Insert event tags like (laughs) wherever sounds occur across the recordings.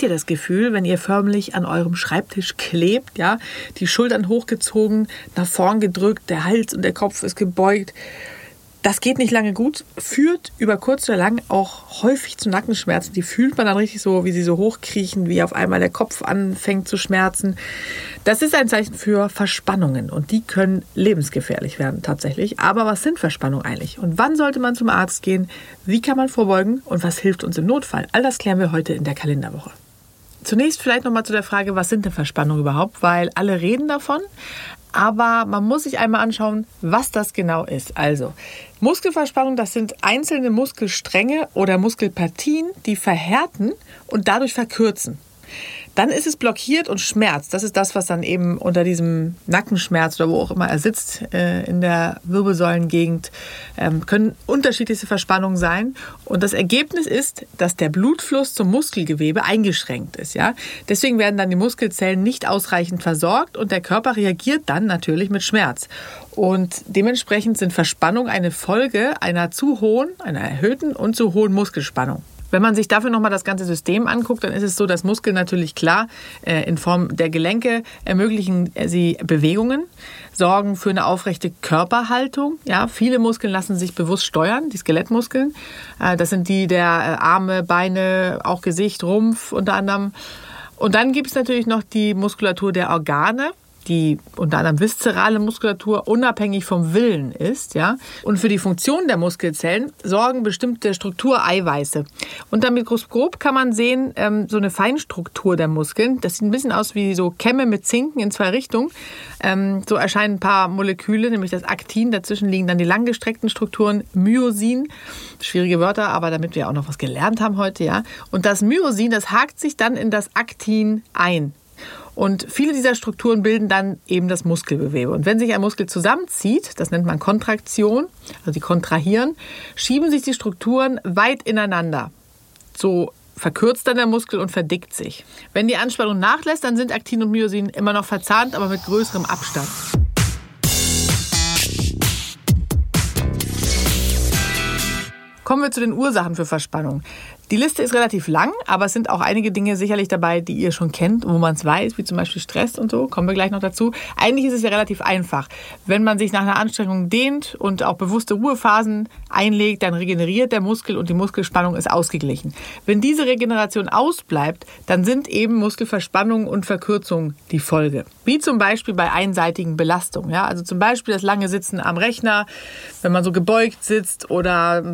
Kennt ihr das Gefühl, wenn ihr förmlich an eurem Schreibtisch klebt, ja, die Schultern hochgezogen, nach vorn gedrückt, der Hals und der Kopf ist gebeugt? Das geht nicht lange gut, führt über kurz oder lang auch häufig zu Nackenschmerzen. Die fühlt man dann richtig so, wie sie so hochkriechen, wie auf einmal der Kopf anfängt zu schmerzen. Das ist ein Zeichen für Verspannungen und die können lebensgefährlich werden tatsächlich. Aber was sind Verspannungen eigentlich? Und wann sollte man zum Arzt gehen? Wie kann man vorbeugen und was hilft uns im Notfall? All das klären wir heute in der Kalenderwoche. Zunächst vielleicht nochmal zu der Frage, was sind denn Verspannungen überhaupt? Weil alle reden davon, aber man muss sich einmal anschauen, was das genau ist. Also, Muskelverspannung, das sind einzelne Muskelstränge oder Muskelpartien, die verhärten und dadurch verkürzen. Dann ist es blockiert und schmerzt. Das ist das, was dann eben unter diesem Nackenschmerz oder wo auch immer er sitzt äh, in der Wirbelsäulengegend, ähm, können unterschiedlichste Verspannungen sein. Und das Ergebnis ist, dass der Blutfluss zum Muskelgewebe eingeschränkt ist. Ja? Deswegen werden dann die Muskelzellen nicht ausreichend versorgt und der Körper reagiert dann natürlich mit Schmerz. Und dementsprechend sind Verspannungen eine Folge einer zu hohen, einer erhöhten und zu hohen Muskelspannung. Wenn man sich dafür nochmal das ganze System anguckt, dann ist es so, dass Muskeln natürlich klar äh, in Form der Gelenke ermöglichen sie Bewegungen, sorgen für eine aufrechte Körperhaltung. Ja, viele Muskeln lassen sich bewusst steuern, die Skelettmuskeln. Äh, das sind die der äh, Arme, Beine, auch Gesicht, Rumpf unter anderem. Und dann gibt es natürlich noch die Muskulatur der Organe die unter anderem viszerale Muskulatur unabhängig vom Willen ist. Ja? Und für die Funktion der Muskelzellen sorgen bestimmte Struktureiweiße. Unter Mikroskop kann man sehen, ähm, so eine Feinstruktur der Muskeln. Das sieht ein bisschen aus wie so Kämme mit Zinken in zwei Richtungen. Ähm, so erscheinen ein paar Moleküle, nämlich das Aktin. Dazwischen liegen dann die langgestreckten Strukturen Myosin. Schwierige Wörter, aber damit wir auch noch was gelernt haben heute, ja. Und das Myosin, das hakt sich dann in das Aktin ein. Und viele dieser Strukturen bilden dann eben das Muskelgewebe. Und wenn sich ein Muskel zusammenzieht, das nennt man Kontraktion, also die kontrahieren, schieben sich die Strukturen weit ineinander. So verkürzt dann der Muskel und verdickt sich. Wenn die Anspannung nachlässt, dann sind Aktin und Myosin immer noch verzahnt, aber mit größerem Abstand. Kommen wir zu den Ursachen für Verspannung. Die Liste ist relativ lang, aber es sind auch einige Dinge sicherlich dabei, die ihr schon kennt, wo man es weiß, wie zum Beispiel Stress und so. Kommen wir gleich noch dazu. Eigentlich ist es ja relativ einfach. Wenn man sich nach einer Anstrengung dehnt und auch bewusste Ruhephasen einlegt, dann regeneriert der Muskel und die Muskelspannung ist ausgeglichen. Wenn diese Regeneration ausbleibt, dann sind eben Muskelverspannungen und Verkürzungen die Folge. Wie zum Beispiel bei einseitigen Belastungen. Ja? Also zum Beispiel das lange Sitzen am Rechner, wenn man so gebeugt sitzt oder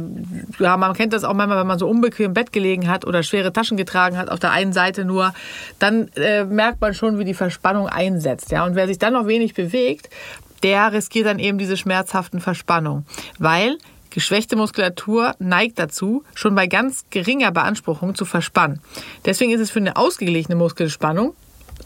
ja, man kennt das auch manchmal, wenn man so unbequem Bett gelegen hat oder schwere Taschen getragen hat, auf der einen Seite nur, dann äh, merkt man schon, wie die Verspannung einsetzt. Ja? Und wer sich dann noch wenig bewegt, der riskiert dann eben diese schmerzhaften Verspannungen, weil Geschwächte Muskulatur neigt dazu, schon bei ganz geringer Beanspruchung zu verspannen. Deswegen ist es für eine ausgeglichene Muskelspannung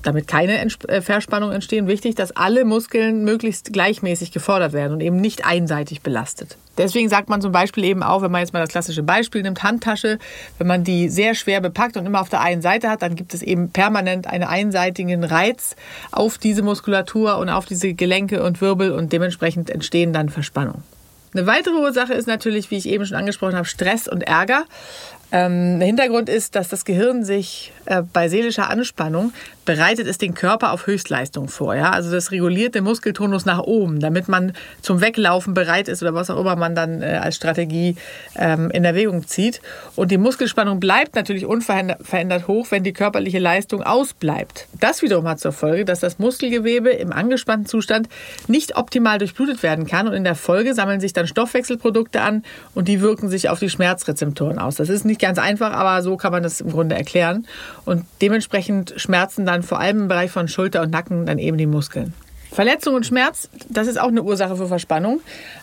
damit keine äh, Verspannung entstehen, wichtig, dass alle Muskeln möglichst gleichmäßig gefordert werden und eben nicht einseitig belastet. Deswegen sagt man zum Beispiel eben auch, wenn man jetzt mal das klassische Beispiel nimmt, Handtasche, wenn man die sehr schwer bepackt und immer auf der einen Seite hat, dann gibt es eben permanent einen einseitigen Reiz auf diese Muskulatur und auf diese Gelenke und Wirbel und dementsprechend entstehen dann Verspannungen. Eine weitere Ursache ist natürlich, wie ich eben schon angesprochen habe, Stress und Ärger. Ähm, der Hintergrund ist, dass das Gehirn sich äh, bei seelischer Anspannung bereitet es den Körper auf Höchstleistung vor. Ja? Also das reguliert den Muskeltonus nach oben, damit man zum Weglaufen bereit ist oder was auch immer man dann äh, als Strategie ähm, in Erwägung zieht. Und die Muskelspannung bleibt natürlich unverändert hoch, wenn die körperliche Leistung ausbleibt. Das wiederum hat zur Folge, dass das Muskelgewebe im angespannten Zustand nicht optimal durchblutet werden kann und in der Folge sammeln sich dann Stoffwechselprodukte an und die wirken sich auf die Schmerzrezeptoren aus. Das ist nicht ganz einfach, aber so kann man das im Grunde erklären. Und dementsprechend schmerzen dann vor allem im Bereich von Schulter und Nacken dann eben die Muskeln. Verletzung und Schmerz, das ist auch eine Ursache für Verspannung.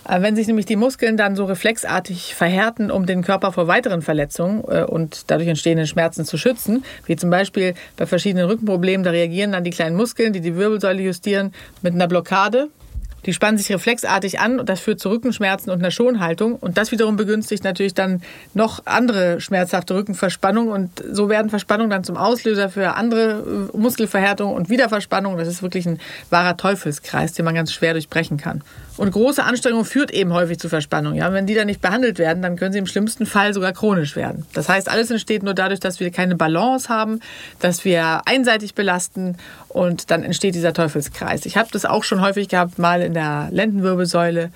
Äh, wenn sich nämlich die Muskeln dann so reflexartig verhärten, um den Körper vor weiteren Verletzungen äh, und dadurch entstehenden Schmerzen zu schützen, wie zum Beispiel bei verschiedenen Rückenproblemen, da reagieren dann die kleinen Muskeln, die die Wirbelsäule justieren, mit einer Blockade die spannen sich reflexartig an und das führt zu Rückenschmerzen und einer Schonhaltung. Und das wiederum begünstigt natürlich dann noch andere schmerzhafte Rückenverspannungen. Und so werden Verspannungen dann zum Auslöser für andere äh, Muskelverhärtungen und Wiederverspannungen. Das ist wirklich ein wahrer Teufelskreis, den man ganz schwer durchbrechen kann. Und große Anstrengung führt eben häufig zu Verspannung. Ja? Wenn die dann nicht behandelt werden, dann können sie im schlimmsten Fall sogar chronisch werden. Das heißt, alles entsteht nur dadurch, dass wir keine Balance haben, dass wir einseitig belasten und dann entsteht dieser Teufelskreis. Ich habe das auch schon häufig gehabt, mal in der Lendenwirbelsäule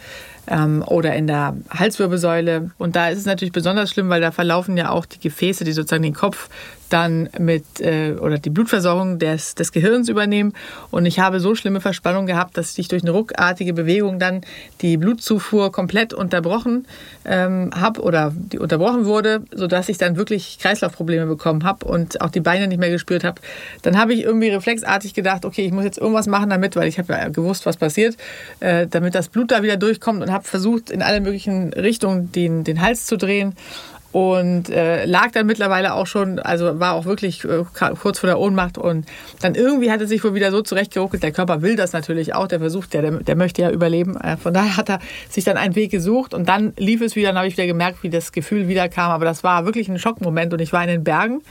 ähm, oder in der Halswirbelsäule. Und da ist es natürlich besonders schlimm, weil da verlaufen ja auch die Gefäße, die sozusagen den Kopf dann mit äh, oder die Blutversorgung des, des Gehirns übernehmen. Und ich habe so schlimme Verspannungen gehabt, dass ich durch eine ruckartige Bewegung dann die Blutzufuhr komplett unterbrochen ähm, habe oder die unterbrochen wurde, sodass ich dann wirklich Kreislaufprobleme bekommen habe und auch die Beine nicht mehr gespürt habe. Dann habe ich irgendwie reflexartig gedacht, okay, ich muss jetzt irgendwas machen damit, weil ich habe ja gewusst, was passiert, äh, damit das Blut da wieder durchkommt und habe versucht, in alle möglichen Richtungen den, den Hals zu drehen und äh, lag dann mittlerweile auch schon, also war auch wirklich äh, kurz vor der Ohnmacht und dann irgendwie hat er sich wohl wieder so zurechtgeruckelt. Der Körper will das natürlich auch, der versucht, der, der möchte ja überleben. Äh, von daher hat er sich dann einen Weg gesucht und dann lief es wieder, dann habe ich wieder gemerkt, wie das Gefühl wieder kam. Aber das war wirklich ein Schockmoment und ich war in den Bergen.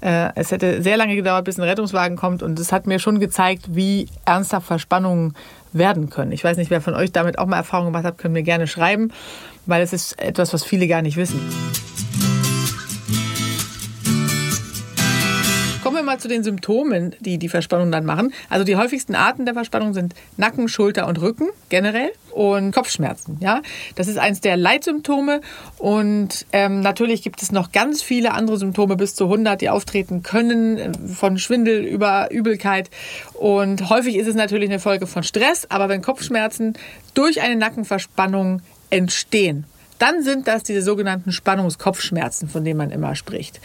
Äh, es hätte sehr lange gedauert, bis ein Rettungswagen kommt und es hat mir schon gezeigt, wie ernsthaft Verspannungen werden können. Ich weiß nicht, wer von euch damit auch mal Erfahrung gemacht hat, können mir gerne schreiben, weil es ist etwas, was viele gar nicht wissen. Kommen wir mal zu den Symptomen, die die Verspannung dann machen. Also die häufigsten Arten der Verspannung sind Nacken, Schulter und Rücken generell und Kopfschmerzen. Ja, das ist eins der Leitsymptome und ähm, natürlich gibt es noch ganz viele andere Symptome bis zu 100, die auftreten können, von Schwindel über Übelkeit und häufig ist es natürlich eine Folge von Stress. Aber wenn Kopfschmerzen durch eine Nackenverspannung entstehen, dann sind das diese sogenannten Spannungskopfschmerzen, von denen man immer spricht.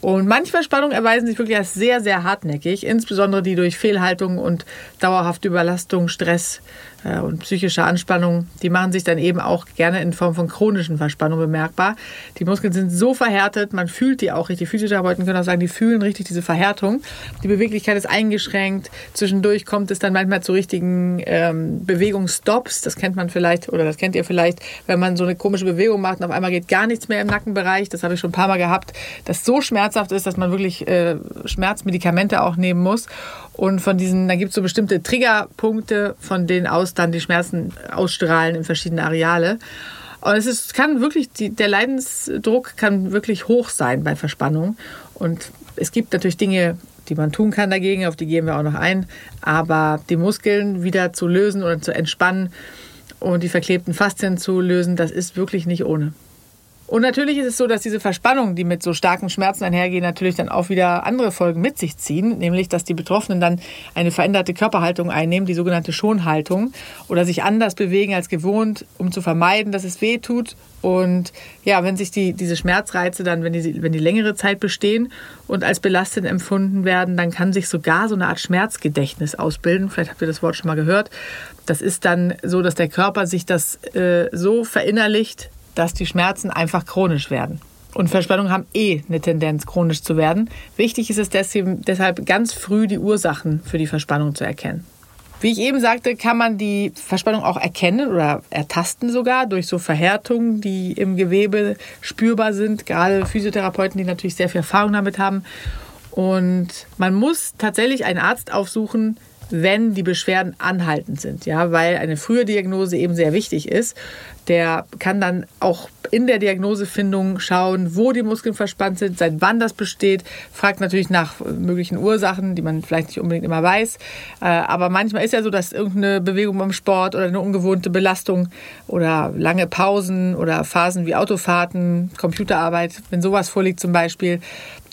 Und manche Verspannungen erweisen sich wirklich als sehr, sehr hartnäckig, insbesondere die durch Fehlhaltung und dauerhafte Überlastung, Stress und psychische Anspannung, die machen sich dann eben auch gerne in Form von chronischen Verspannungen bemerkbar. Die Muskeln sind so verhärtet, man fühlt die auch richtig. Physiotherapeuten können auch sagen, die fühlen richtig diese Verhärtung. Die Beweglichkeit ist eingeschränkt. Zwischendurch kommt es dann manchmal zu richtigen ähm, Bewegungsstops. Das kennt man vielleicht oder das kennt ihr vielleicht, wenn man so eine komische Bewegung macht und auf einmal geht gar nichts mehr im Nackenbereich. Das habe ich schon ein paar Mal gehabt, dass so schmerzhaft ist, dass man wirklich äh, Schmerzmedikamente auch nehmen muss. Und von diesen, da gibt es so bestimmte Triggerpunkte, von denen aus dann die Schmerzen ausstrahlen in verschiedene Areale. Und es ist, kann wirklich, die, der Leidensdruck kann wirklich hoch sein bei Verspannung. Und es gibt natürlich Dinge, die man tun kann dagegen, auf die gehen wir auch noch ein. Aber die Muskeln wieder zu lösen oder zu entspannen und die verklebten Faszien zu lösen, das ist wirklich nicht ohne. Und natürlich ist es so, dass diese Verspannungen, die mit so starken Schmerzen einhergehen, natürlich dann auch wieder andere Folgen mit sich ziehen, nämlich dass die Betroffenen dann eine veränderte Körperhaltung einnehmen, die sogenannte Schonhaltung, oder sich anders bewegen als gewohnt, um zu vermeiden, dass es weh tut. Und ja, wenn sich die, diese Schmerzreize dann, wenn die, wenn die längere Zeit bestehen und als belastend empfunden werden, dann kann sich sogar so eine Art Schmerzgedächtnis ausbilden. Vielleicht habt ihr das Wort schon mal gehört. Das ist dann so, dass der Körper sich das äh, so verinnerlicht, dass die Schmerzen einfach chronisch werden. Und Verspannungen haben eh eine Tendenz, chronisch zu werden. Wichtig ist es deshalb ganz früh die Ursachen für die Verspannung zu erkennen. Wie ich eben sagte, kann man die Verspannung auch erkennen oder ertasten sogar durch so Verhärtungen, die im Gewebe spürbar sind. Gerade Physiotherapeuten, die natürlich sehr viel Erfahrung damit haben. Und man muss tatsächlich einen Arzt aufsuchen, wenn die Beschwerden anhaltend sind, ja, weil eine frühe Diagnose eben sehr wichtig ist. Der kann dann auch in der Diagnosefindung schauen, wo die Muskeln verspannt sind, seit wann das besteht, fragt natürlich nach möglichen Ursachen, die man vielleicht nicht unbedingt immer weiß. Äh, aber manchmal ist ja so, dass irgendeine Bewegung beim Sport oder eine ungewohnte Belastung oder lange Pausen oder Phasen wie Autofahrten, Computerarbeit, wenn sowas vorliegt zum Beispiel,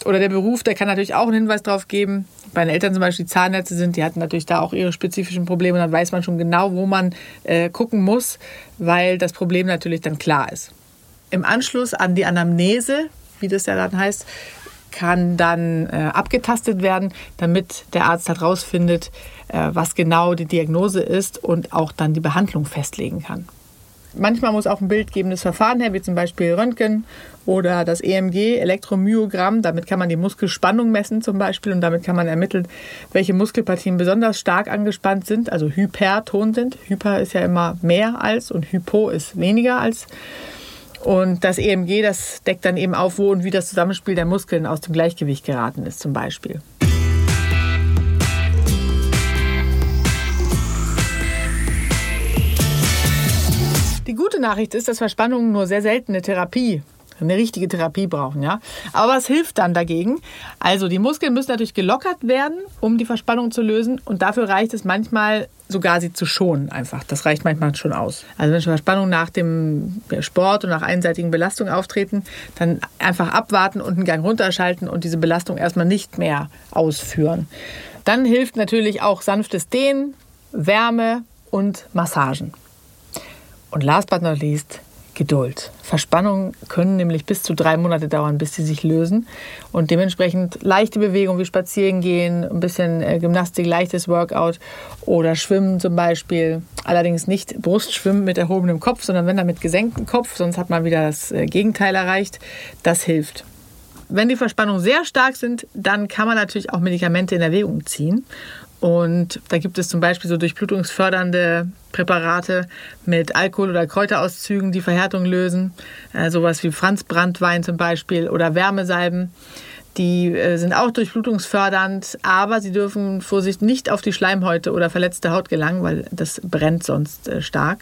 oder der Beruf, der kann natürlich auch einen Hinweis darauf geben. Bei den Eltern zum Beispiel die Zahnärzte sind, die hatten natürlich da auch ihre spezifischen Probleme. Dann weiß man schon genau, wo man äh, gucken muss, weil das Problem natürlich dann klar ist. Im Anschluss an die Anamnese, wie das ja dann heißt, kann dann äh, abgetastet werden, damit der Arzt halt rausfindet, äh, was genau die Diagnose ist und auch dann die Behandlung festlegen kann. Manchmal muss auch ein bildgebendes Verfahren her, wie zum Beispiel Röntgen oder das EMG, Elektromyogramm. Damit kann man die Muskelspannung messen zum Beispiel und damit kann man ermitteln, welche Muskelpartien besonders stark angespannt sind, also hyperton sind. Hyper ist ja immer mehr als und Hypo ist weniger als. Und das EMG, das deckt dann eben auf, wo und wie das Zusammenspiel der Muskeln aus dem Gleichgewicht geraten ist zum Beispiel. Gute Nachricht ist, dass Verspannungen nur sehr seltene Therapie eine richtige Therapie brauchen, ja. Aber es hilft dann dagegen. Also die Muskeln müssen natürlich gelockert werden, um die Verspannung zu lösen. Und dafür reicht es manchmal sogar sie zu schonen einfach. Das reicht manchmal schon aus. Also wenn schon Verspannungen nach dem Sport und nach einseitigen Belastungen auftreten, dann einfach abwarten und einen Gang runterschalten und diese Belastung erstmal nicht mehr ausführen. Dann hilft natürlich auch sanftes Dehnen, Wärme und Massagen. Und last but not least, Geduld. Verspannungen können nämlich bis zu drei Monate dauern, bis sie sich lösen. Und dementsprechend leichte Bewegungen wie Spazieren gehen, ein bisschen äh, Gymnastik, leichtes Workout oder Schwimmen zum Beispiel. Allerdings nicht Brustschwimmen mit erhobenem Kopf, sondern wenn dann mit gesenktem Kopf, sonst hat man wieder das äh, Gegenteil erreicht. Das hilft. Wenn die Verspannungen sehr stark sind, dann kann man natürlich auch Medikamente in Erwägung ziehen. Und da gibt es zum Beispiel so durchblutungsfördernde Präparate mit Alkohol- oder Kräuterauszügen, die Verhärtung lösen. Äh, sowas wie Franzbranntwein zum Beispiel oder Wärmesalben. Die äh, sind auch durchblutungsfördernd, aber sie dürfen Vorsicht nicht auf die Schleimhäute oder verletzte Haut gelangen, weil das brennt sonst äh, stark.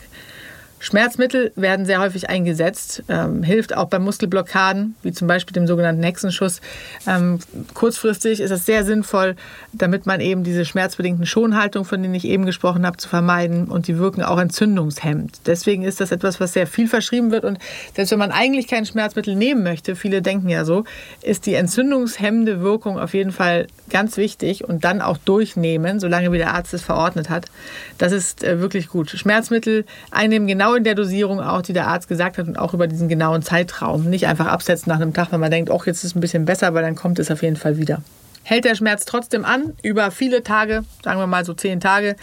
Schmerzmittel werden sehr häufig eingesetzt, ähm, hilft auch bei Muskelblockaden, wie zum Beispiel dem sogenannten Hexenschuss. Ähm, kurzfristig ist es sehr sinnvoll, damit man eben diese schmerzbedingten Schonhaltungen, von denen ich eben gesprochen habe, zu vermeiden und die wirken auch entzündungshemmend. Deswegen ist das etwas, was sehr viel verschrieben wird und selbst wenn man eigentlich kein Schmerzmittel nehmen möchte, viele denken ja so, ist die entzündungshemmende Wirkung auf jeden Fall ganz wichtig und dann auch durchnehmen, solange wie der Arzt es verordnet hat. Das ist äh, wirklich gut. Schmerzmittel einnehmen genau in der Dosierung auch, die der Arzt gesagt hat und auch über diesen genauen Zeitraum. Nicht einfach absetzen nach einem Tag, wenn man denkt, oh, jetzt ist es ein bisschen besser, weil dann kommt es auf jeden Fall wieder. Hält der Schmerz trotzdem an, über viele Tage, sagen wir mal so zehn Tage,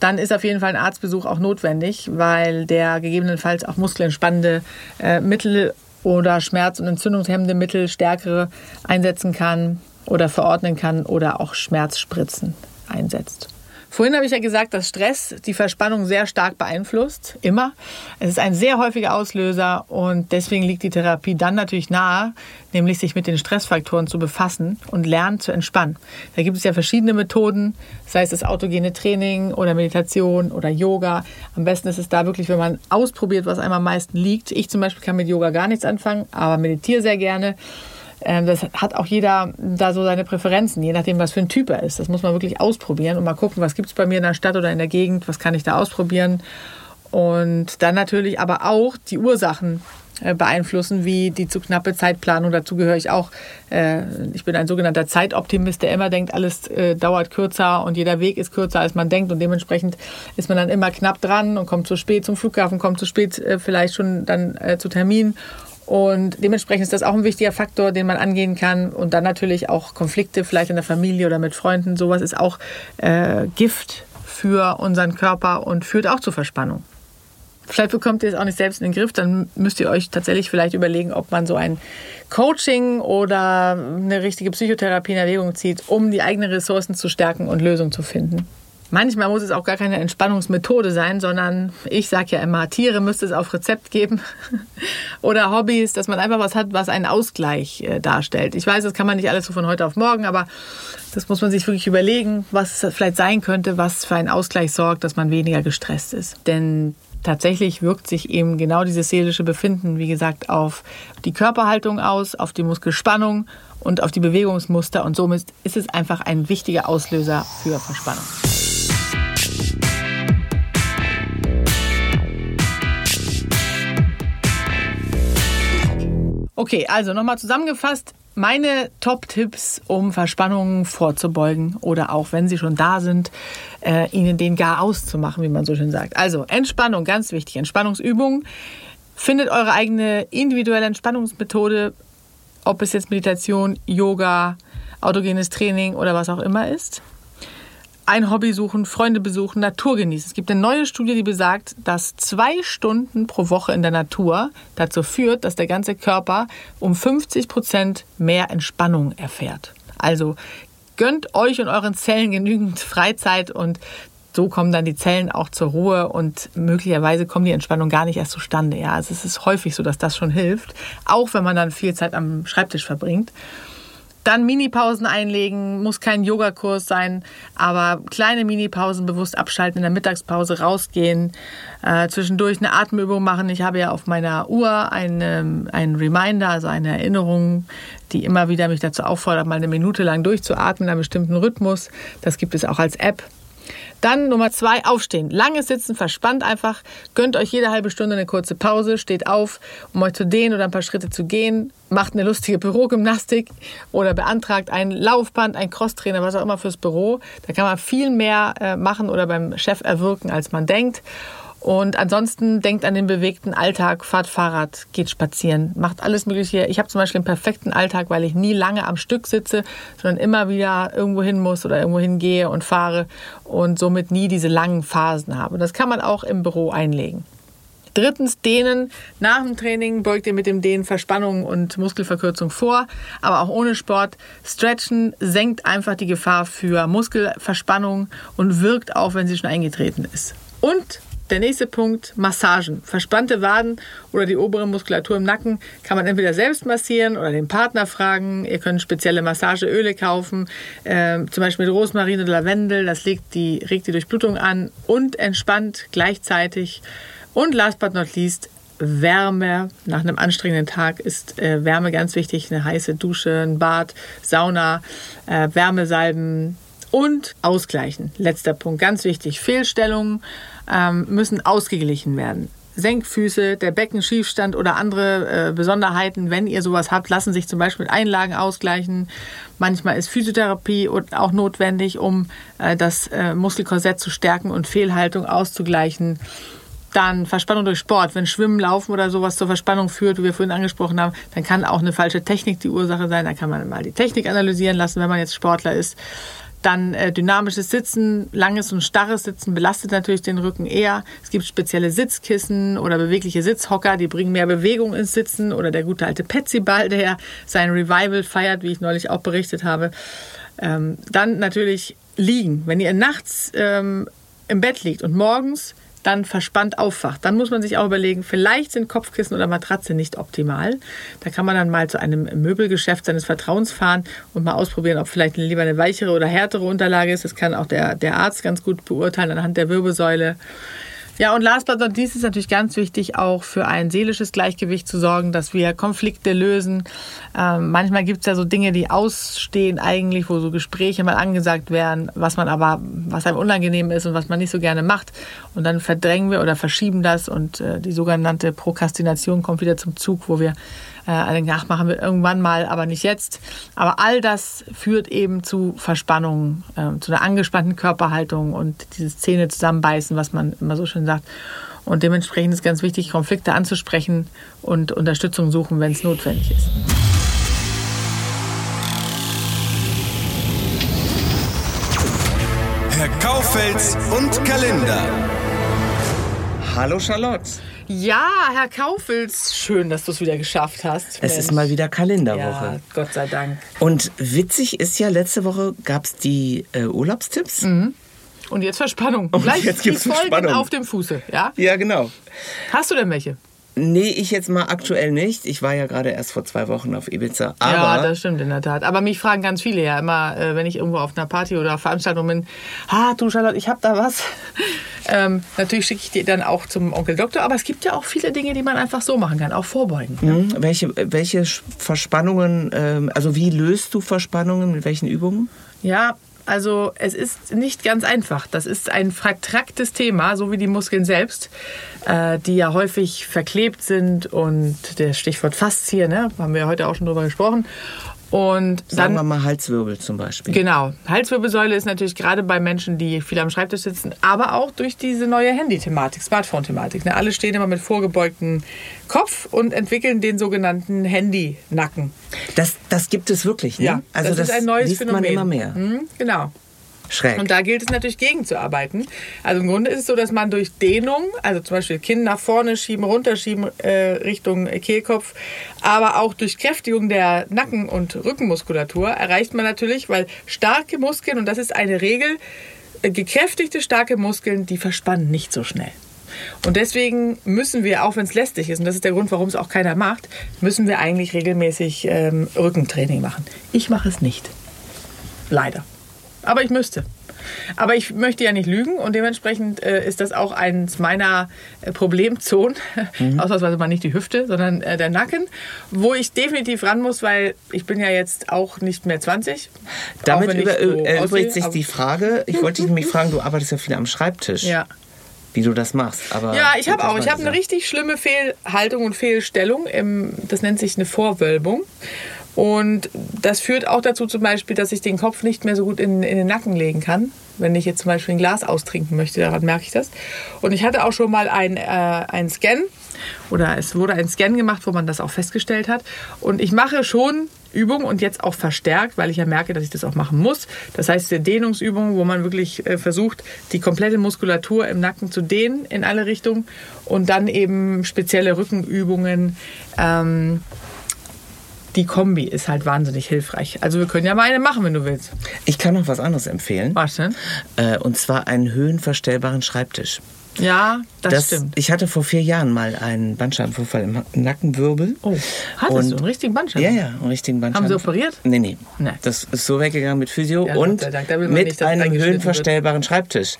dann ist auf jeden Fall ein Arztbesuch auch notwendig, weil der gegebenenfalls auch muskelentspannende äh, Mittel oder schmerz- und entzündungshemmende Mittel stärkere einsetzen kann oder verordnen kann oder auch Schmerzspritzen einsetzt. Vorhin habe ich ja gesagt, dass Stress die Verspannung sehr stark beeinflusst, immer. Es ist ein sehr häufiger Auslöser und deswegen liegt die Therapie dann natürlich nahe, nämlich sich mit den Stressfaktoren zu befassen und lernen zu entspannen. Da gibt es ja verschiedene Methoden, sei es das autogene Training oder Meditation oder Yoga. Am besten ist es da wirklich, wenn man ausprobiert, was einem am meisten liegt. Ich zum Beispiel kann mit Yoga gar nichts anfangen, aber meditiere sehr gerne. Ähm, das hat auch jeder da so seine Präferenzen, je nachdem, was für ein Typ er ist. Das muss man wirklich ausprobieren und mal gucken, was gibt es bei mir in der Stadt oder in der Gegend, was kann ich da ausprobieren. Und dann natürlich aber auch die Ursachen äh, beeinflussen, wie die zu knappe Zeitplanung. Dazu gehöre ich auch. Äh, ich bin ein sogenannter Zeitoptimist, der immer denkt, alles äh, dauert kürzer und jeder Weg ist kürzer, als man denkt. Und dementsprechend ist man dann immer knapp dran und kommt zu spät zum Flughafen, kommt zu spät vielleicht schon dann zu Termin und dementsprechend ist das auch ein wichtiger Faktor, den man angehen kann. Und dann natürlich auch Konflikte, vielleicht in der Familie oder mit Freunden. Sowas ist auch äh, Gift für unseren Körper und führt auch zur Verspannung. Vielleicht bekommt ihr es auch nicht selbst in den Griff, dann müsst ihr euch tatsächlich vielleicht überlegen, ob man so ein Coaching oder eine richtige Psychotherapie in Erwägung zieht, um die eigenen Ressourcen zu stärken und Lösungen zu finden. Manchmal muss es auch gar keine Entspannungsmethode sein, sondern ich sage ja immer, Tiere müsste es auf Rezept geben (laughs) oder Hobbys, dass man einfach was hat, was einen Ausgleich äh, darstellt. Ich weiß, das kann man nicht alles so von heute auf morgen, aber das muss man sich wirklich überlegen, was es vielleicht sein könnte, was für einen Ausgleich sorgt, dass man weniger gestresst ist. Denn tatsächlich wirkt sich eben genau dieses seelische Befinden, wie gesagt, auf die Körperhaltung aus, auf die Muskelspannung und auf die Bewegungsmuster und somit ist es einfach ein wichtiger Auslöser für Verspannung. Okay, also nochmal zusammengefasst. Meine Top-Tipps, um Verspannungen vorzubeugen oder auch wenn sie schon da sind, äh, ihnen den gar auszumachen, wie man so schön sagt. Also Entspannung, ganz wichtig. Entspannungsübungen. Findet eure eigene individuelle Entspannungsmethode ob es jetzt Meditation, Yoga, autogenes Training oder was auch immer ist. Ein Hobby suchen, Freunde besuchen, Natur genießen. Es gibt eine neue Studie, die besagt, dass zwei Stunden pro Woche in der Natur dazu führt, dass der ganze Körper um 50 Prozent mehr Entspannung erfährt. Also gönnt euch und euren Zellen genügend Freizeit und so kommen dann die Zellen auch zur Ruhe und möglicherweise kommt die Entspannung gar nicht erst zustande. Ja, also es ist häufig so, dass das schon hilft, auch wenn man dann viel Zeit am Schreibtisch verbringt. Dann Minipausen einlegen, muss kein Yogakurs sein, aber kleine Minipausen bewusst abschalten, in der Mittagspause rausgehen, äh, zwischendurch eine Atemübung machen. Ich habe ja auf meiner Uhr einen, einen Reminder, also eine Erinnerung, die immer wieder mich dazu auffordert, mal eine Minute lang durchzuatmen in einem bestimmten Rhythmus. Das gibt es auch als App. Dann Nummer zwei, aufstehen. Langes Sitzen, verspannt einfach. Gönnt euch jede halbe Stunde eine kurze Pause, steht auf, um euch zu dehnen oder ein paar Schritte zu gehen. Macht eine lustige Bürogymnastik oder beantragt ein Laufband, ein Crosstrainer, was auch immer fürs Büro. Da kann man viel mehr äh, machen oder beim Chef erwirken, als man denkt. Und ansonsten denkt an den bewegten Alltag, fahrt Fahrrad, geht spazieren, macht alles Mögliche. Ich habe zum Beispiel einen perfekten Alltag, weil ich nie lange am Stück sitze, sondern immer wieder irgendwo hin muss oder irgendwo hingehe und fahre und somit nie diese langen Phasen habe. Das kann man auch im Büro einlegen. Drittens, Dehnen. Nach dem Training beugt ihr mit dem Dehnen Verspannung und Muskelverkürzung vor, aber auch ohne Sport. Stretchen senkt einfach die Gefahr für Muskelverspannung und wirkt auch, wenn sie schon eingetreten ist. Und der nächste Punkt, Massagen. Verspannte Waden oder die obere Muskulatur im Nacken kann man entweder selbst massieren oder den Partner fragen. Ihr könnt spezielle Massageöle kaufen, äh, zum Beispiel mit Rosmarin oder Lavendel. Das legt die, regt die Durchblutung an und entspannt gleichzeitig. Und last but not least, Wärme. Nach einem anstrengenden Tag ist äh, Wärme ganz wichtig. Eine heiße Dusche, ein Bad, Sauna, äh, Wärmesalben und ausgleichen. Letzter Punkt, ganz wichtig. Fehlstellungen ähm, müssen ausgeglichen werden. Senkfüße, der Beckenschiefstand oder andere äh, Besonderheiten, wenn ihr sowas habt, lassen sich zum Beispiel mit Einlagen ausgleichen. Manchmal ist Physiotherapie auch notwendig, um äh, das äh, Muskelkorsett zu stärken und Fehlhaltung auszugleichen. Dann Verspannung durch Sport. Wenn Schwimmen, Laufen oder sowas zur Verspannung führt, wie wir vorhin angesprochen haben, dann kann auch eine falsche Technik die Ursache sein. Da kann man mal die Technik analysieren lassen, wenn man jetzt Sportler ist. Dann äh, dynamisches Sitzen, langes und starres Sitzen belastet natürlich den Rücken eher. Es gibt spezielle Sitzkissen oder bewegliche Sitzhocker, die bringen mehr Bewegung ins Sitzen. Oder der gute alte Petsyball, der sein Revival feiert, wie ich neulich auch berichtet habe. Ähm, dann natürlich liegen. Wenn ihr nachts ähm, im Bett liegt und morgens dann verspannt aufwacht, dann muss man sich auch überlegen, vielleicht sind Kopfkissen oder Matratze nicht optimal. Da kann man dann mal zu einem Möbelgeschäft seines Vertrauens fahren und mal ausprobieren, ob vielleicht lieber eine weichere oder härtere Unterlage ist. Das kann auch der, der Arzt ganz gut beurteilen anhand der Wirbelsäule. Ja, und last but not least ist natürlich ganz wichtig, auch für ein seelisches Gleichgewicht zu sorgen, dass wir Konflikte lösen. Ähm, manchmal gibt es ja so Dinge, die ausstehen eigentlich, wo so Gespräche mal angesagt werden, was man aber, was einem unangenehm ist und was man nicht so gerne macht. Und dann verdrängen wir oder verschieben das und äh, die sogenannte Prokrastination kommt wieder zum Zug, wo wir äh, ach, machen wir irgendwann mal, aber nicht jetzt. Aber all das führt eben zu Verspannungen, äh, zu einer angespannten Körperhaltung und dieses Zähne zusammenbeißen, was man immer so schön sagt. Und dementsprechend ist ganz wichtig, Konflikte anzusprechen und Unterstützung suchen, wenn es notwendig ist. Herr Kaufels und Kalender. Hallo Charlotte. Ja, Herr Kaufels, schön, dass du es wieder geschafft hast. Es Mensch. ist mal wieder Kalenderwoche. Ja, Gott sei Dank. Und witzig ist ja, letzte Woche gab es die äh, Urlaubstipps. Mhm. Und jetzt Verspannung. Und Gleich jetzt gibt's die Folgen Verspannung. auf dem Fuße, ja? Ja, genau. Hast du denn welche? Nee, ich jetzt mal aktuell nicht. Ich war ja gerade erst vor zwei Wochen auf Ibiza. Aber ja, das stimmt in der Tat. Aber mich fragen ganz viele ja immer, äh, wenn ich irgendwo auf einer Party oder Veranstaltung bin, ah, du Charlotte, ich hab da was. (laughs) ähm, natürlich schicke ich die dann auch zum Onkel Doktor, aber es gibt ja auch viele Dinge, die man einfach so machen kann, auch vorbeugen. Mhm. Welche, welche Verspannungen, ähm, also wie löst du Verspannungen, mit welchen Übungen? Ja, also es ist nicht ganz einfach. Das ist ein vertracktes Thema, so wie die Muskeln selbst, äh, die ja häufig verklebt sind und der Stichwort Faszie, ne, haben wir heute auch schon drüber gesprochen. Und Sagen wir mal Halswirbel zum Beispiel. genau, Halswirbelsäule ist natürlich gerade bei Menschen, die viel am Schreibtisch sitzen, aber auch durch diese neue Handy-Thematik, Smartphone-Thematik. Ne? Alle stehen immer mit vorgebeugtem Kopf und entwickeln den sogenannten Handy-Nacken. Das, das gibt es wirklich, ne? Ja, also das, ist ein neues Phänomen. man immer mehr. Hm, genau. Schräg. Und da gilt es natürlich gegenzuarbeiten. Also im Grunde ist es so, dass man durch Dehnung, also zum Beispiel Kinn nach vorne schieben, runterschieben äh, Richtung Kehlkopf, aber auch durch Kräftigung der Nacken- und Rückenmuskulatur erreicht man natürlich, weil starke Muskeln, und das ist eine Regel, äh, gekräftigte starke Muskeln, die verspannen nicht so schnell. Und deswegen müssen wir, auch wenn es lästig ist, und das ist der Grund, warum es auch keiner macht, müssen wir eigentlich regelmäßig ähm, Rückentraining machen. Ich mache es nicht. Leider. Aber ich müsste. Aber ich möchte ja nicht lügen und dementsprechend äh, ist das auch eins meiner äh, Problemzonen. (laughs) Ausnahmsweise mal nicht die Hüfte, sondern äh, der Nacken, wo ich definitiv ran muss, weil ich bin ja jetzt auch nicht mehr 20. Damit über, so erübrigt aussehe, sich die Frage, ich wollte dich nämlich fragen, du arbeitest ja viel am Schreibtisch, Ja. wie du das machst. Aber Ja, ich habe auch. Ich habe eine richtig schlimme Fehlhaltung und Fehlstellung. Im, das nennt sich eine Vorwölbung. Und das führt auch dazu zum Beispiel, dass ich den Kopf nicht mehr so gut in, in den Nacken legen kann. Wenn ich jetzt zum Beispiel ein Glas austrinken möchte, daran merke ich das. Und ich hatte auch schon mal ein, äh, einen Scan oder es wurde ein Scan gemacht, wo man das auch festgestellt hat. Und ich mache schon Übungen und jetzt auch verstärkt, weil ich ja merke, dass ich das auch machen muss. Das heißt, Dehnungsübungen, wo man wirklich äh, versucht, die komplette Muskulatur im Nacken zu dehnen in alle Richtungen und dann eben spezielle Rückenübungen. Ähm, die Kombi ist halt wahnsinnig hilfreich. Also wir können ja mal eine machen, wenn du willst. Ich kann noch was anderes empfehlen. Was denn? Äh, und zwar einen höhenverstellbaren Schreibtisch. Ja, das, stimmt. Ich hatte vor vier Jahren mal einen Bandscheibenvorfall im Nackenwirbel. Oh, hattest Und- du einen richtigen Bandscheiben? Ja, ja, einen richtigen Bandscheiben. Haben sie operiert? Nee, nee. Nee. Das ist so weggegangen mit Physio Ja, und mit nicht, einem höhenverstellbaren Schreibtisch.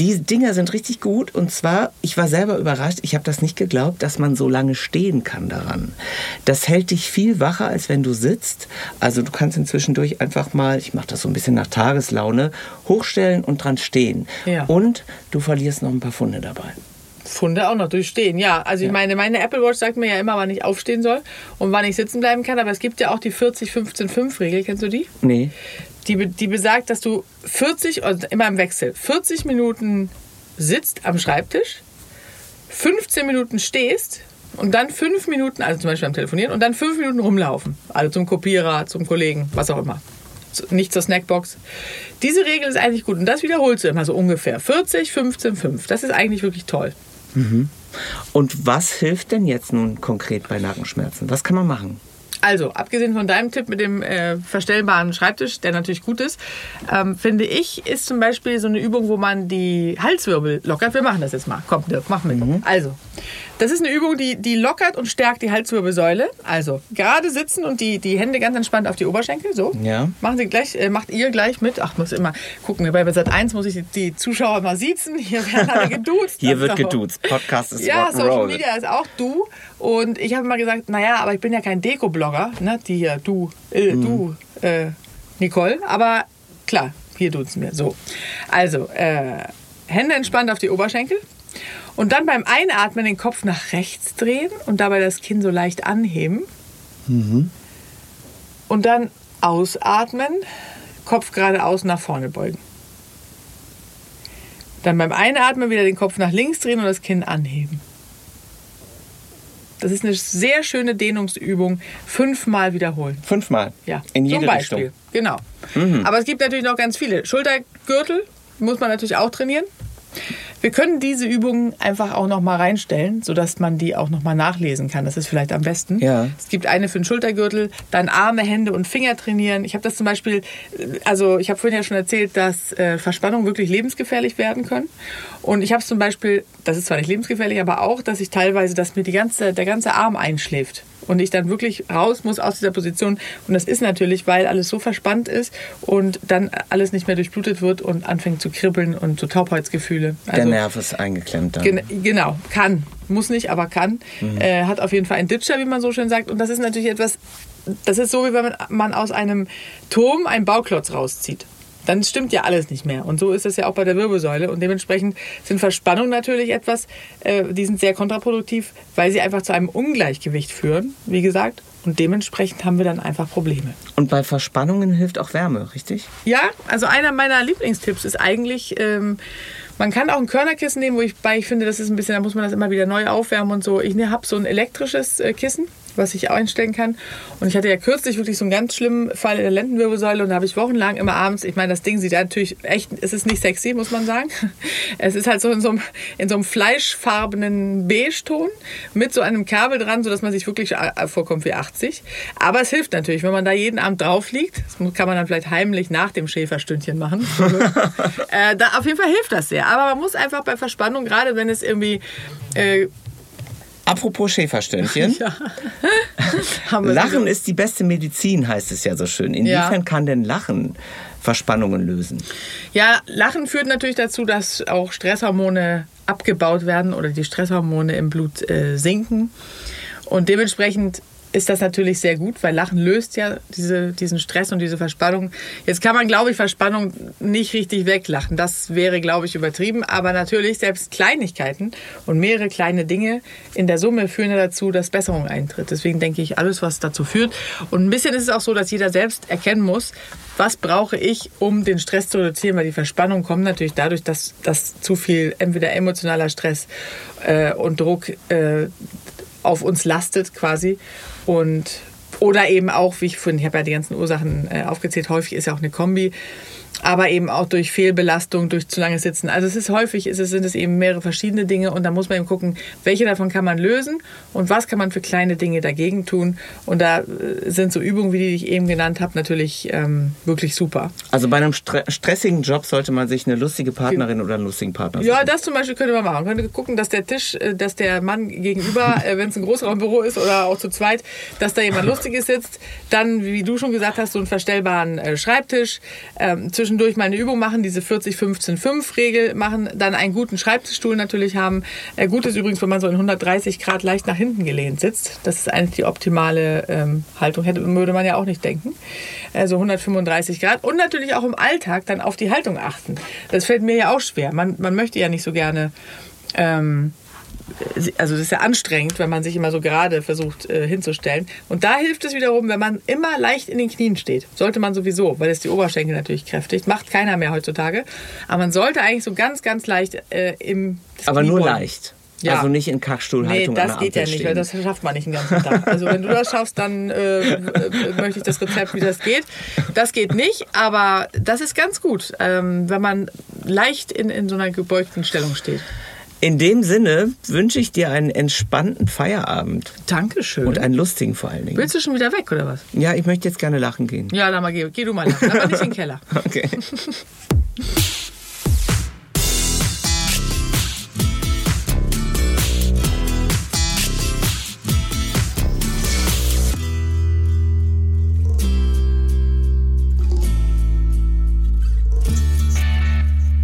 Die Dinger sind richtig gut und zwar, ich war selber überrascht, ich habe das nicht geglaubt, dass man so lange stehen kann daran. Das hält dich viel wacher, als wenn du sitzt. Also du kannst inzwischen durch einfach mal, ich mache das so ein bisschen nach Tageslaune, hochstellen und dran stehen. Ja. Und du verlierst noch ein paar Funde dabei. Funde auch noch durchstehen. Ja, also ich meine, meine Apple Watch sagt mir ja immer, wann ich aufstehen soll und wann ich sitzen bleiben kann. Aber es gibt ja auch die 40-15-5-Regel. Kennst du die? Nee. Die, die besagt, dass du 40, also immer im Wechsel, 40 Minuten sitzt am Schreibtisch, 15 Minuten stehst und dann 5 Minuten, also zum Beispiel am Telefonieren, und dann 5 Minuten rumlaufen. Also zum Kopierer, zum Kollegen, was auch immer. Nicht zur Snackbox. Diese Regel ist eigentlich gut und das wiederholst du immer so ungefähr. 40, 15, 5. Das ist eigentlich wirklich toll. Und was hilft denn jetzt nun konkret bei Nackenschmerzen? Was kann man machen? Also, abgesehen von deinem Tipp mit dem äh, verstellbaren Schreibtisch, der natürlich gut ist, ähm, finde ich, ist zum Beispiel so eine Übung, wo man die Halswirbel lockert. Wir machen das jetzt mal. Komm, Dirk, mach mit. Also, das ist eine Übung, die, die lockert und stärkt die Halswirbelsäule. Also, gerade sitzen und die, die Hände ganz entspannt auf die Oberschenkel. So. Ja. Machen Sie gleich, äh, macht ihr gleich mit. Ach, muss immer gucken. Bei Sat 1 muss ich die, die Zuschauer mal siezen. Hier werden alle (laughs) geduzt. Hier wird ist doch- geduzt. Podcast ist ja, Social. Media ist auch du. Und ich habe immer gesagt, naja, aber ich bin ja kein Deko-Blogger, ne? Die hier, du, äh, Mhm. du, äh, Nicole. Aber klar, hier duzen wir. So. Also, äh, Hände entspannt auf die Oberschenkel. Und dann beim Einatmen den Kopf nach rechts drehen und dabei das Kinn so leicht anheben. Mhm. Und dann ausatmen, Kopf geradeaus nach vorne beugen. Dann beim Einatmen wieder den Kopf nach links drehen und das Kinn anheben. Das ist eine sehr schöne Dehnungsübung. Fünfmal wiederholen. Fünfmal. Ja, In zum jede Beispiel. Richtung. Genau. Aber es gibt natürlich noch ganz viele. Schultergürtel muss man natürlich auch trainieren. Wir können diese Übungen einfach auch noch mal reinstellen, sodass man die auch noch mal nachlesen kann. Das ist vielleicht am besten. Ja. Es gibt eine für den Schultergürtel, dann Arme, Hände und Finger trainieren. Ich habe das zum Beispiel, äh, also ich habe vorhin ja schon erzählt, dass äh, Verspannungen wirklich lebensgefährlich werden können. Und ich habe es zum Beispiel, das ist zwar nicht lebensgefährlich, aber auch, dass ich teilweise, dass mir die ganze, der ganze Arm einschläft und ich dann wirklich raus muss aus dieser Position. Und das ist natürlich, weil alles so verspannt ist und dann alles nicht mehr durchblutet wird und anfängt zu kribbeln und so Taubheitsgefühle. Der Also, Nerv ist eingeklemmt dann. Gen genau, kann. Muss nicht, aber kann. Äh, hat auf jeden Fall einen Ditcher, wie man so schön sagt. Und das ist natürlich etwas, das ist so, wie wenn man aus einem Turm einen Bauklotz rauszieht. Dann stimmt ja alles nicht mehr. Und so ist es ja auch bei der Wirbelsäule. Und dementsprechend sind Verspannungen natürlich etwas, äh, die sind sehr kontraproduktiv, weil sie einfach zu einem Ungleichgewicht führen, wie gesagt. Und dementsprechend haben wir dann einfach Probleme. Und bei Verspannungen hilft auch Wärme, richtig? Ja, also einer meiner Lieblingstipps ist eigentlich, ähm, man kann auch ein Körnerkissen nehmen, wo ich bei ich finde, das ist ein bisschen, da muss man das immer wieder neu aufwärmen und so. Ich ne, habe so ein elektrisches äh, Kissen was ich einstellen kann. Und ich hatte ja kürzlich wirklich so einen ganz schlimmen Fall in der Lendenwirbelsäule und da habe ich wochenlang immer abends, ich meine, das Ding sieht natürlich echt, es ist nicht sexy, muss man sagen. (laughs) Es ist halt so in so einem, in so einem fleischfarbenen Beige-Ton mit so einem Kabel dran, sodass man sich wirklich äh, vorkommt wie 80. Aber es hilft natürlich, wenn man da jeden Abend drauf liegt. Das kann man dann vielleicht heimlich nach dem Schäferstündchen machen. (laughs) äh, da, auf jeden Fall hilft das sehr. Aber man muss einfach bei Verspannung, gerade wenn es irgendwie äh, Apropos Schäferstündchen. (laughs) Ja. Lachen ist die beste Medizin, heißt es ja so schön. Inwiefern ja. kann denn Lachen Verspannungen lösen? Ja, Lachen führt natürlich dazu, dass auch Stresshormone abgebaut werden oder die Stresshormone im Blut äh, sinken. Und dementsprechend ist das natürlich sehr gut, weil Lachen löst ja diese, diesen Stress und diese Verspannung. Jetzt kann man, glaube ich, Verspannung nicht richtig weglachen. Das wäre, glaube ich, übertrieben. Aber natürlich, selbst Kleinigkeiten und mehrere kleine Dinge in der Summe führen ja dazu, dass Besserung eintritt. Deswegen denke ich, alles, was dazu führt. Und ein bisschen ist es auch so, dass jeder selbst erkennen muss, was brauche ich, um den Stress zu reduzieren, weil die Verspannung kommt natürlich dadurch, dass, dass zu viel entweder emotionaler Stress äh, und Druck äh, auf uns lastet quasi. Und oder eben auch, wie ich vorhin, ich habe ja die ganzen Ursachen äh, aufgezählt, häufig ist ja auch eine Kombi aber eben auch durch Fehlbelastung, durch zu lange Sitzen. Also es ist häufig, es, sind es eben mehrere verschiedene Dinge und da muss man eben gucken, welche davon kann man lösen und was kann man für kleine Dinge dagegen tun. Und da äh, sind so Übungen, wie die ich eben genannt habe, natürlich ähm, wirklich super. Also bei einem stre stressigen Job sollte man sich eine lustige Partnerin oder einen lustigen Partner suchen. Ja, das zum Beispiel könnte man machen. Man könnte gucken, dass der Tisch, äh, dass der Mann gegenüber, (laughs) äh, wenn es ein Großraumbüro ist oder auch zu zweit, dass da jemand (laughs) Lustiges sitzt. Dann, wie du schon gesagt hast, so einen verstellbaren Schreibtisch. Ähm, zwischen zwischendurch mal eine Übung machen, diese 40-15-5-Regel machen, dann einen guten Schreibtischstuhl natürlich haben. Äh, gut ist übrigens, wenn man so in 130 Grad leicht nach hinten gelehnt sitzt. Das ist eigentlich die optimale ähm, Haltung, hätte, würde man ja auch nicht denken. Also 135 Grad. Und natürlich auch im Alltag dann auf die Haltung achten. Das fällt mir ja auch schwer. Man, man möchte ja nicht so gerne... Ähm, also das ist ja anstrengend, wenn man sich immer so gerade versucht äh, hinzustellen. Und da hilft es wiederum, wenn man immer leicht in den Knien steht. Sollte man sowieso, weil es die Oberschenkel natürlich kräftigt. Macht keiner mehr heutzutage. Aber man sollte eigentlich so ganz, ganz leicht äh, im Aber nur leicht. Ja. Also nicht in Kackstuhlhaltung. Nee, das geht ja nicht, stehen. weil das schafft man nicht den ganzen Tag. Also wenn du das schaffst, dann äh, äh, möchte ich das Rezept, wie das geht. Das geht nicht, aber das ist ganz gut, ähm, wenn man leicht in, in so einer gebeugten Stellung steht. In dem Sinne wünsche ich dir einen entspannten Feierabend. Dankeschön. Und einen lustigen vor allen Dingen. Willst du schon wieder weg, oder was? Ja, ich möchte jetzt gerne lachen gehen. Ja, dann mal geh, geh du mal lachen, aber nicht in den Keller. (laughs) Okay. (laughs)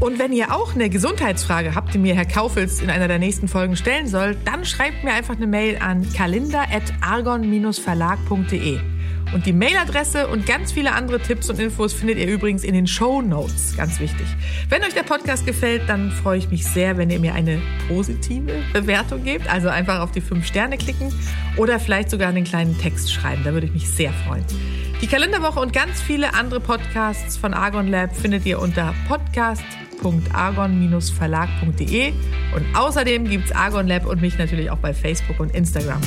Und wenn ihr auch eine Gesundheitsfrage habt, die mir Herr Kaufels in einer der nächsten Folgen stellen soll, dann schreibt mir einfach eine Mail an kalender.argon-verlag.de. Und die Mailadresse und ganz viele andere Tipps und Infos findet ihr übrigens in den Show Notes. Ganz wichtig. Wenn euch der Podcast gefällt, dann freue ich mich sehr, wenn ihr mir eine positive Bewertung gebt. Also einfach auf die fünf Sterne klicken oder vielleicht sogar einen kleinen Text schreiben. Da würde ich mich sehr freuen. Die Kalenderwoche und ganz viele andere Podcasts von Argon Lab findet ihr unter podcast www.argon-verlag.de und außerdem gibt es Argon Lab und mich natürlich auch bei Facebook und Instagram.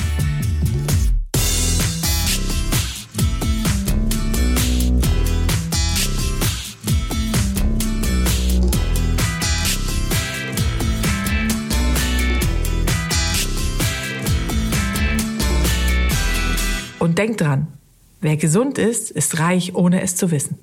Und denkt dran, wer gesund ist, ist reich, ohne es zu wissen.